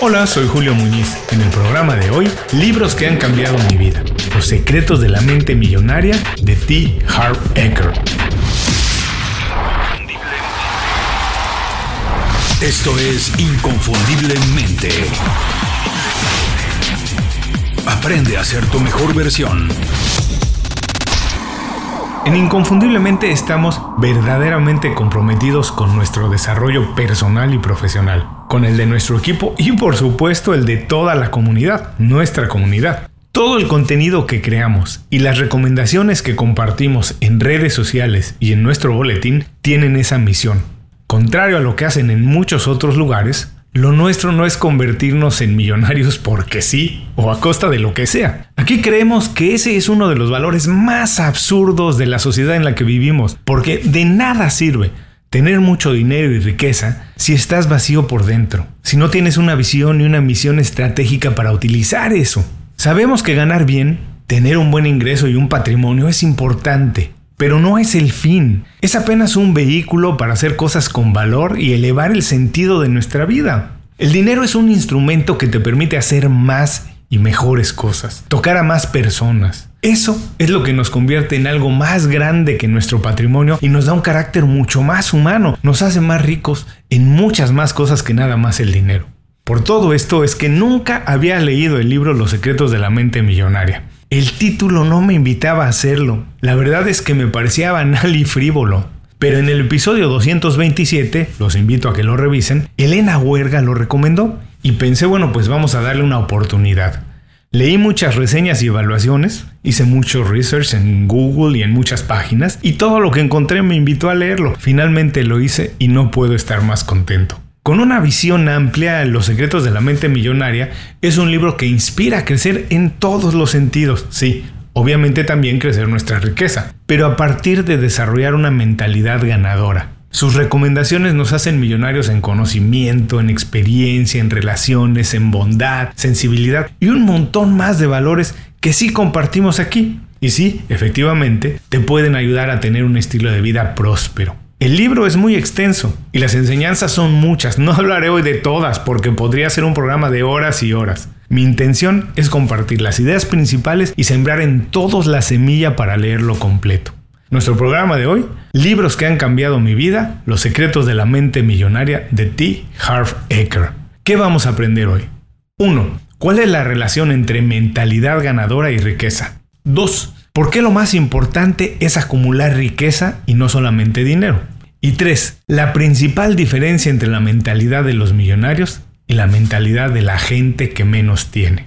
Hola, soy Julio Muñiz. En el programa de hoy, libros que han cambiado mi vida. Los secretos de la mente millonaria de T. Harv Eker. Esto es Inconfundiblemente. Aprende a ser tu mejor versión. En Inconfundiblemente estamos verdaderamente comprometidos con nuestro desarrollo personal y profesional, con el de nuestro equipo y por supuesto el de toda la comunidad, nuestra comunidad. Todo el contenido que creamos y las recomendaciones que compartimos en redes sociales y en nuestro boletín tienen esa misión. Contrario a lo que hacen en muchos otros lugares, lo nuestro no es convertirnos en millonarios porque sí o a costa de lo que sea. Aquí creemos que ese es uno de los valores más absurdos de la sociedad en la que vivimos, porque de nada sirve tener mucho dinero y riqueza si estás vacío por dentro, si no tienes una visión y una misión estratégica para utilizar eso. Sabemos que ganar bien, tener un buen ingreso y un patrimonio es importante, pero no es el fin, es apenas un vehículo para hacer cosas con valor y elevar el sentido de nuestra vida. El dinero es un instrumento que te permite hacer más y mejores cosas, tocar a más personas. Eso es lo que nos convierte en algo más grande que nuestro patrimonio y nos da un carácter mucho más humano, nos hace más ricos en muchas más cosas que nada más el dinero. Por todo esto es que nunca había leído el libro Los secretos de la mente millonaria. El título no me invitaba a hacerlo. La verdad es que me parecía banal y frívolo. Pero en el episodio 227, los invito a que lo revisen, Elena Huerga lo recomendó y pensé, bueno, pues vamos a darle una oportunidad. Leí muchas reseñas y evaluaciones, hice mucho research en Google y en muchas páginas y todo lo que encontré me invitó a leerlo. Finalmente lo hice y no puedo estar más contento. Con una visión amplia, Los secretos de la mente millonaria es un libro que inspira a crecer en todos los sentidos. Sí, obviamente también crecer nuestra riqueza, pero a partir de desarrollar una mentalidad ganadora. Sus recomendaciones nos hacen millonarios en conocimiento, en experiencia, en relaciones, en bondad, sensibilidad y un montón más de valores que sí compartimos aquí. Y sí, efectivamente, te pueden ayudar a tener un estilo de vida próspero. El libro es muy extenso y las enseñanzas son muchas. No hablaré hoy de todas porque podría ser un programa de horas y horas. Mi intención es compartir las ideas principales y sembrar en todos la semilla para leerlo completo. Nuestro programa de hoy, Libros que han cambiado mi vida, Los secretos de la mente millonaria de T. Harv Eker. ¿Qué vamos a aprender hoy? 1. ¿Cuál es la relación entre mentalidad ganadora y riqueza? 2. ¿Por qué lo más importante es acumular riqueza y no solamente dinero? Y tres, la principal diferencia entre la mentalidad de los millonarios y la mentalidad de la gente que menos tiene.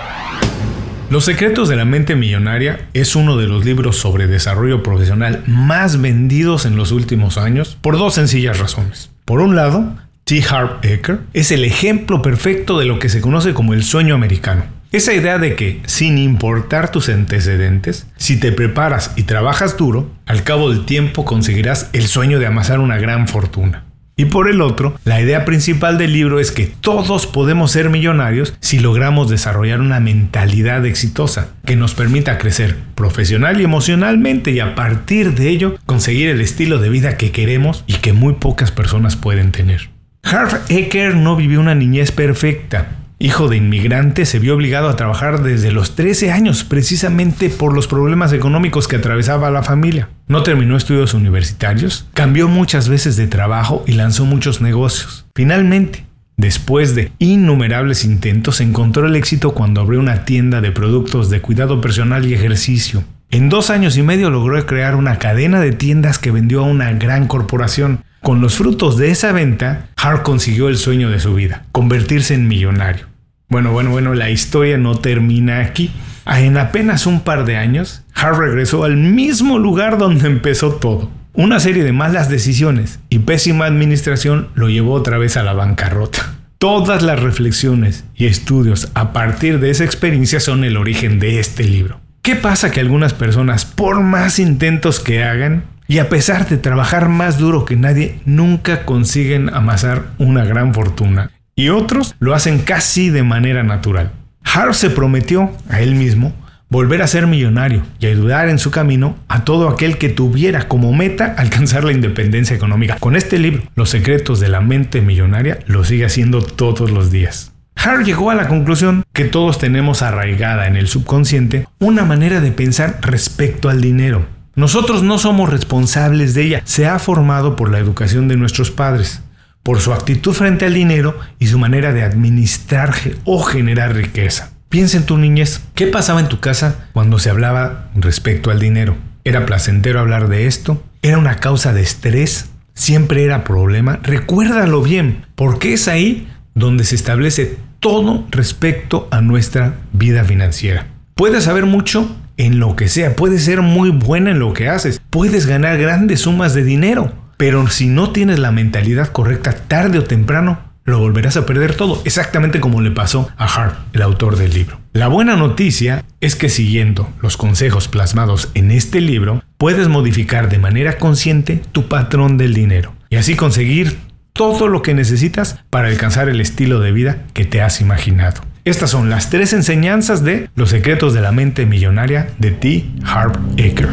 Los secretos de la mente millonaria es uno de los libros sobre desarrollo profesional más vendidos en los últimos años por dos sencillas razones. Por un lado, T. Harv Eker, es el ejemplo perfecto de lo que se conoce como el sueño americano. Esa idea de que, sin importar tus antecedentes, si te preparas y trabajas duro, al cabo del tiempo conseguirás el sueño de amasar una gran fortuna. Y por el otro, la idea principal del libro es que todos podemos ser millonarios si logramos desarrollar una mentalidad exitosa que nos permita crecer profesional y emocionalmente y a partir de ello conseguir el estilo de vida que queremos y que muy pocas personas pueden tener. Harv Eker no vivió una niñez perfecta. Hijo de inmigrante, se vio obligado a trabajar desde los 13 años precisamente por los problemas económicos que atravesaba la familia. No terminó estudios universitarios, cambió muchas veces de trabajo y lanzó muchos negocios. Finalmente, Después de innumerables intentos, encontró el éxito cuando abrió una tienda de productos de cuidado personal y ejercicio. En dos años y medio logró crear una cadena de tiendas que vendió a una gran corporación. Con los frutos de esa venta, Hart consiguió el sueño de su vida, convertirse en millonario. Bueno, bueno, bueno, la historia no termina aquí. En apenas un par de años, Hart regresó al mismo lugar donde empezó todo. Una serie de malas decisiones y pésima administración lo llevó otra vez a la bancarrota. Todas las reflexiones y estudios a partir de esa experiencia son el origen de este libro. ¿Qué pasa que algunas personas, por más intentos que hagan, y a pesar de trabajar más duro que nadie, nunca consiguen amasar una gran fortuna? Y otros lo hacen casi de manera natural. Hart se prometió a él mismo volver a ser millonario y ayudar en su camino a todo aquel que tuviera como meta alcanzar la independencia económica. Con este libro, Los secretos de la mente millonaria, lo sigue haciendo todos los días. Hart llegó a la conclusión que todos tenemos arraigada en el subconsciente una manera de pensar respecto al dinero. Nosotros no somos responsables de ella, se ha formado por la educación de nuestros padres, por su actitud frente al dinero y su manera de administrar o generar riqueza. Piensa en tu niñez. ¿Qué pasaba en tu casa cuando se hablaba respecto al dinero? ¿Era placentero hablar de esto? ¿Era una causa de estrés? ¿Siempre era problema? Recuérdalo bien, porque es ahí donde se establece todo respecto a nuestra vida financiera. Puedes saber mucho en lo que sea, puedes ser muy buena en lo que haces, puedes ganar grandes sumas de dinero, pero si no tienes la mentalidad correcta tarde o temprano, lo volverás a perder todo, exactamente como le pasó a Hart, el autor del libro. La buena noticia es que siguiendo los consejos plasmados en este libro, puedes modificar de manera consciente tu patrón del dinero y así conseguir todo lo que necesitas para alcanzar el estilo de vida que te has imaginado. Estas son las tres enseñanzas de Los secretos de la mente millonaria de T. Harp Aker.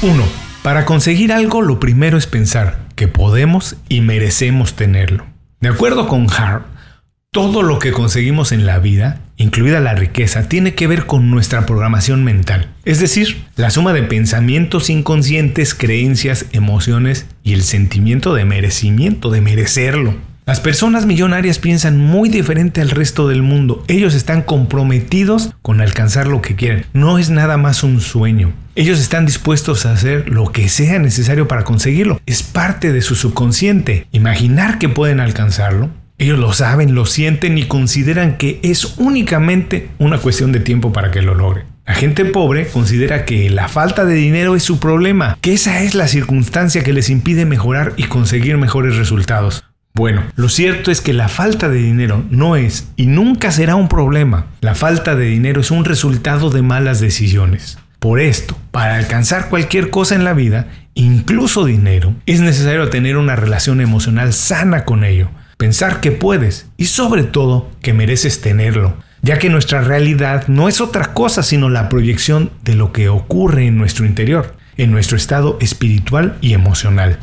1. Para conseguir algo lo primero es pensar que podemos y merecemos tenerlo. De acuerdo con Hart, todo lo que conseguimos en la vida, incluida la riqueza, tiene que ver con nuestra programación mental, es decir, la suma de pensamientos inconscientes, creencias, emociones y el sentimiento de merecimiento, de merecerlo. Las personas millonarias piensan muy diferente al resto del mundo. Ellos están comprometidos con alcanzar lo que quieren. No es nada más un sueño. Ellos están dispuestos a hacer lo que sea necesario para conseguirlo. Es parte de su subconsciente. Imaginar que pueden alcanzarlo. Ellos lo saben, lo sienten y consideran que es únicamente una cuestión de tiempo para que lo logren. La gente pobre considera que la falta de dinero es su problema, que esa es la circunstancia que les impide mejorar y conseguir mejores resultados. Bueno, lo cierto es que la falta de dinero no es y nunca será un problema. La falta de dinero es un resultado de malas decisiones. Por esto, para alcanzar cualquier cosa en la vida, incluso dinero, es necesario tener una relación emocional sana con ello, pensar que puedes y sobre todo que mereces tenerlo, ya que nuestra realidad no es otra cosa sino la proyección de lo que ocurre en nuestro interior, en nuestro estado espiritual y emocional.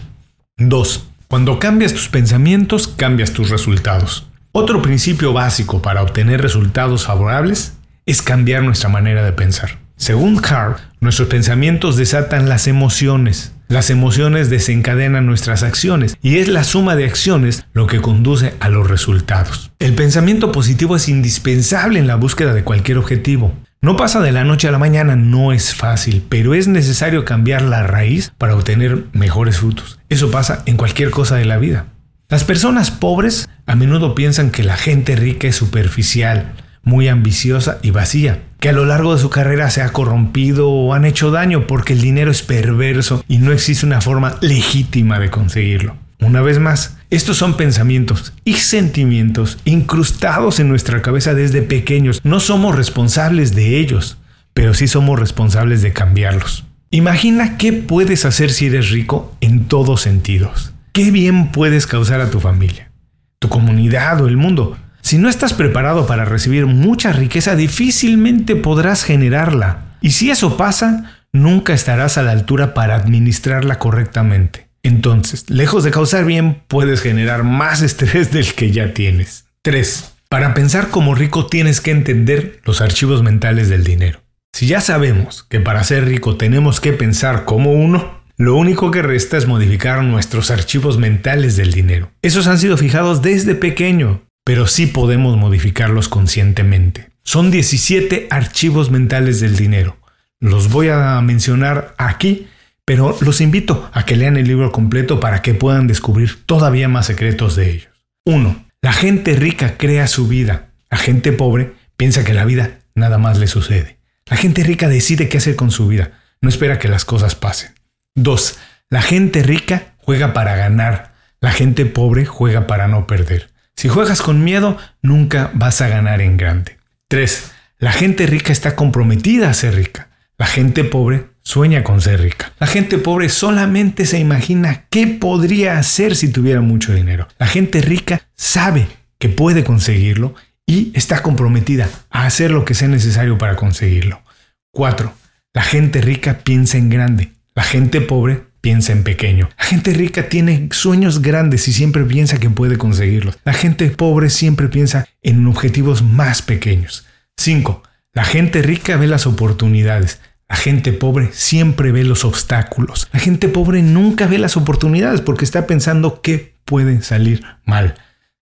2. Cuando cambias tus pensamientos, cambias tus resultados. Otro principio básico para obtener resultados favorables es cambiar nuestra manera de pensar. Según Hart, nuestros pensamientos desatan las emociones. Las emociones desencadenan nuestras acciones y es la suma de acciones lo que conduce a los resultados. El pensamiento positivo es indispensable en la búsqueda de cualquier objetivo. No pasa de la noche a la mañana, no es fácil, pero es necesario cambiar la raíz para obtener mejores frutos. Eso pasa en cualquier cosa de la vida. Las personas pobres a menudo piensan que la gente rica es superficial, muy ambiciosa y vacía, que a lo largo de su carrera se ha corrompido o han hecho daño porque el dinero es perverso y no existe una forma legítima de conseguirlo. Una vez más, estos son pensamientos y sentimientos incrustados en nuestra cabeza desde pequeños. No somos responsables de ellos, pero sí somos responsables de cambiarlos. Imagina qué puedes hacer si eres rico en todos sentidos. ¿Qué bien puedes causar a tu familia, tu comunidad o el mundo? Si no estás preparado para recibir mucha riqueza, difícilmente podrás generarla. Y si eso pasa, nunca estarás a la altura para administrarla correctamente. Entonces, lejos de causar bien, puedes generar más estrés del que ya tienes. 3. Para pensar como rico tienes que entender los archivos mentales del dinero. Si ya sabemos que para ser rico tenemos que pensar como uno, lo único que resta es modificar nuestros archivos mentales del dinero. Esos han sido fijados desde pequeño, pero sí podemos modificarlos conscientemente. Son 17 archivos mentales del dinero. Los voy a mencionar aquí pero los invito a que lean el libro completo para que puedan descubrir todavía más secretos de ellos. 1. La gente rica crea su vida. La gente pobre piensa que la vida nada más le sucede. La gente rica decide qué hacer con su vida, no espera que las cosas pasen. 2. La gente rica juega para ganar. La gente pobre juega para no perder. Si juegas con miedo, nunca vas a ganar en grande. 3. La gente rica está comprometida a ser rica. La gente pobre sueña con ser rica. La gente pobre solamente se imagina qué podría hacer si tuviera mucho dinero. La gente rica sabe que puede conseguirlo y está comprometida a hacer lo que sea necesario para conseguirlo. 4. La gente rica piensa en grande. La gente pobre piensa en pequeño. La gente rica tiene sueños grandes y siempre piensa que puede conseguirlos. La gente pobre siempre piensa en objetivos más pequeños. 5. La gente rica ve las oportunidades. La gente pobre siempre ve los obstáculos. La gente pobre nunca ve las oportunidades porque está pensando que puede salir mal.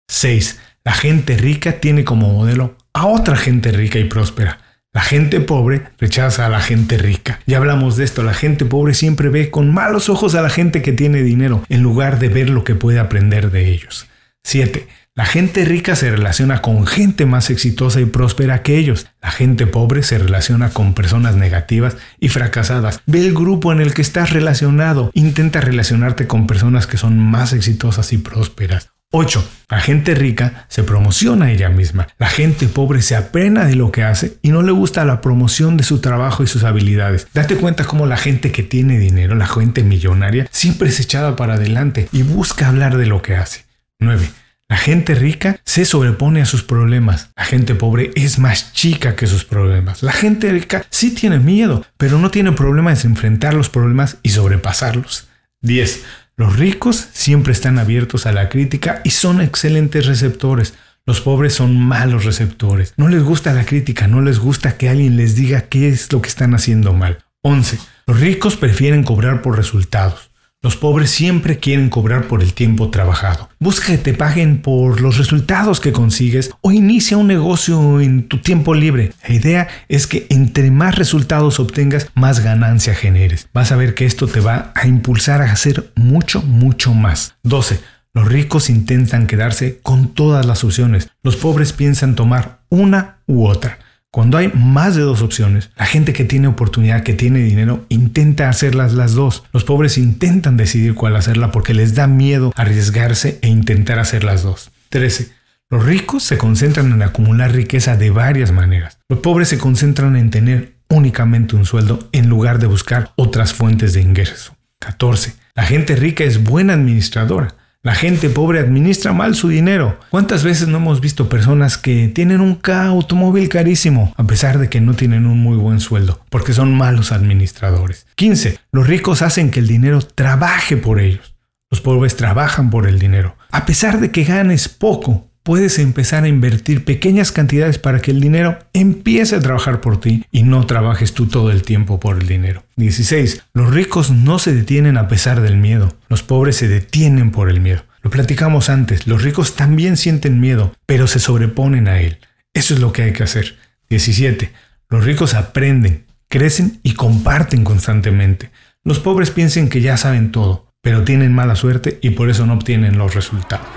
6. La gente rica tiene como modelo a otra gente rica y próspera. La gente pobre rechaza a la gente rica. Ya hablamos de esto, la gente pobre siempre ve con malos ojos a la gente que tiene dinero en lugar de ver lo que puede aprender de ellos. 7. La gente rica se relaciona con gente más exitosa y próspera que ellos. La gente pobre se relaciona con personas negativas y fracasadas. Ve el grupo en el que estás relacionado. Intenta relacionarte con personas que son más exitosas y prósperas. 8. La gente rica se promociona ella misma. La gente pobre se apena de lo que hace y no le gusta la promoción de su trabajo y sus habilidades. Date cuenta cómo la gente que tiene dinero, la gente millonaria, siempre es echada para adelante y busca hablar de lo que hace. 9. La gente rica se sobrepone a sus problemas. La gente pobre es más chica que sus problemas. La gente rica sí tiene miedo, pero no tiene problema en enfrentar los problemas y sobrepasarlos. 10. Los ricos siempre están abiertos a la crítica y son excelentes receptores. Los pobres son malos receptores. No les gusta la crítica, no les gusta que alguien les diga qué es lo que están haciendo mal. 11. Los ricos prefieren cobrar por resultados. Los pobres siempre quieren cobrar por el tiempo trabajado. Busca que te paguen por los resultados que consigues o inicia un negocio en tu tiempo libre. La idea es que entre más resultados obtengas, más ganancia generes. Vas a ver que esto te va a impulsar a hacer mucho, mucho más. 12. Los ricos intentan quedarse con todas las opciones. Los pobres piensan tomar una u otra. Cuando hay más de dos opciones, la gente que tiene oportunidad, que tiene dinero, intenta hacerlas las dos. Los pobres intentan decidir cuál hacerla porque les da miedo arriesgarse e intentar hacer las dos. 13. Los ricos se concentran en acumular riqueza de varias maneras. Los pobres se concentran en tener únicamente un sueldo en lugar de buscar otras fuentes de ingreso. 14. La gente rica es buena administradora. La gente pobre administra mal su dinero. ¿Cuántas veces no hemos visto personas que tienen un automóvil carísimo a pesar de que no tienen un muy buen sueldo? Porque son malos administradores. 15. Los ricos hacen que el dinero trabaje por ellos. Los pobres trabajan por el dinero. A pesar de que ganes poco, puedes empezar a invertir pequeñas cantidades para que el dinero empiece a trabajar por ti y no trabajes tú todo el tiempo por el dinero. 16. Los ricos no se detienen a pesar del miedo. Los pobres se detienen por el miedo. Lo platicamos antes, los ricos también sienten miedo, pero se sobreponen a él. Eso es lo que hay que hacer. 17. Los ricos aprenden, crecen y comparten constantemente. Los pobres piensan que ya saben todo, pero tienen mala suerte y por eso no obtienen los resultados.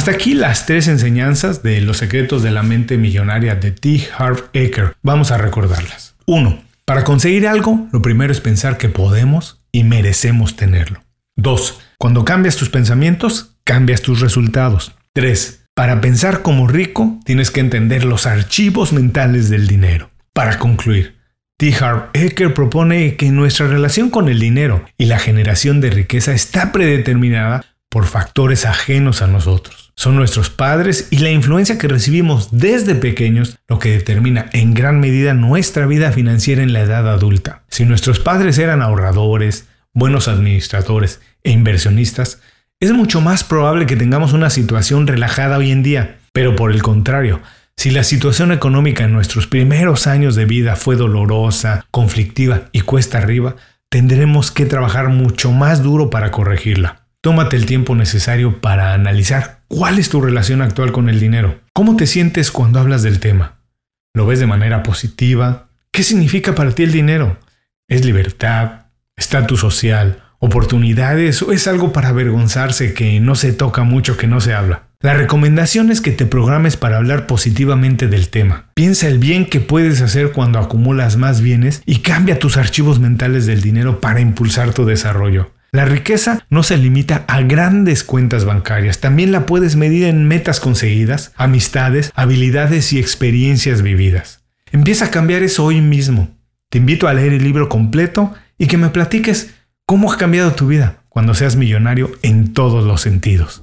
Hasta aquí las tres enseñanzas de Los secretos de la mente millonaria de T. Harv Eker. Vamos a recordarlas. 1. Para conseguir algo, lo primero es pensar que podemos y merecemos tenerlo. 2. Cuando cambias tus pensamientos, cambias tus resultados. 3. Para pensar como rico, tienes que entender los archivos mentales del dinero. Para concluir, T. Harv Eker propone que nuestra relación con el dinero y la generación de riqueza está predeterminada por factores ajenos a nosotros. Son nuestros padres y la influencia que recibimos desde pequeños lo que determina en gran medida nuestra vida financiera en la edad adulta. Si nuestros padres eran ahorradores, buenos administradores e inversionistas, es mucho más probable que tengamos una situación relajada hoy en día. Pero por el contrario, si la situación económica en nuestros primeros años de vida fue dolorosa, conflictiva y cuesta arriba, tendremos que trabajar mucho más duro para corregirla. Tómate el tiempo necesario para analizar cuál es tu relación actual con el dinero. ¿Cómo te sientes cuando hablas del tema? ¿Lo ves de manera positiva? ¿Qué significa para ti el dinero? ¿Es libertad? ¿Estatus social? ¿Oportunidades? ¿O es algo para avergonzarse que no se toca mucho, que no se habla? La recomendación es que te programes para hablar positivamente del tema. Piensa el bien que puedes hacer cuando acumulas más bienes y cambia tus archivos mentales del dinero para impulsar tu desarrollo. La riqueza no se limita a grandes cuentas bancarias, también la puedes medir en metas conseguidas, amistades, habilidades y experiencias vividas. Empieza a cambiar eso hoy mismo. Te invito a leer el libro completo y que me platiques cómo ha cambiado tu vida cuando seas millonario en todos los sentidos.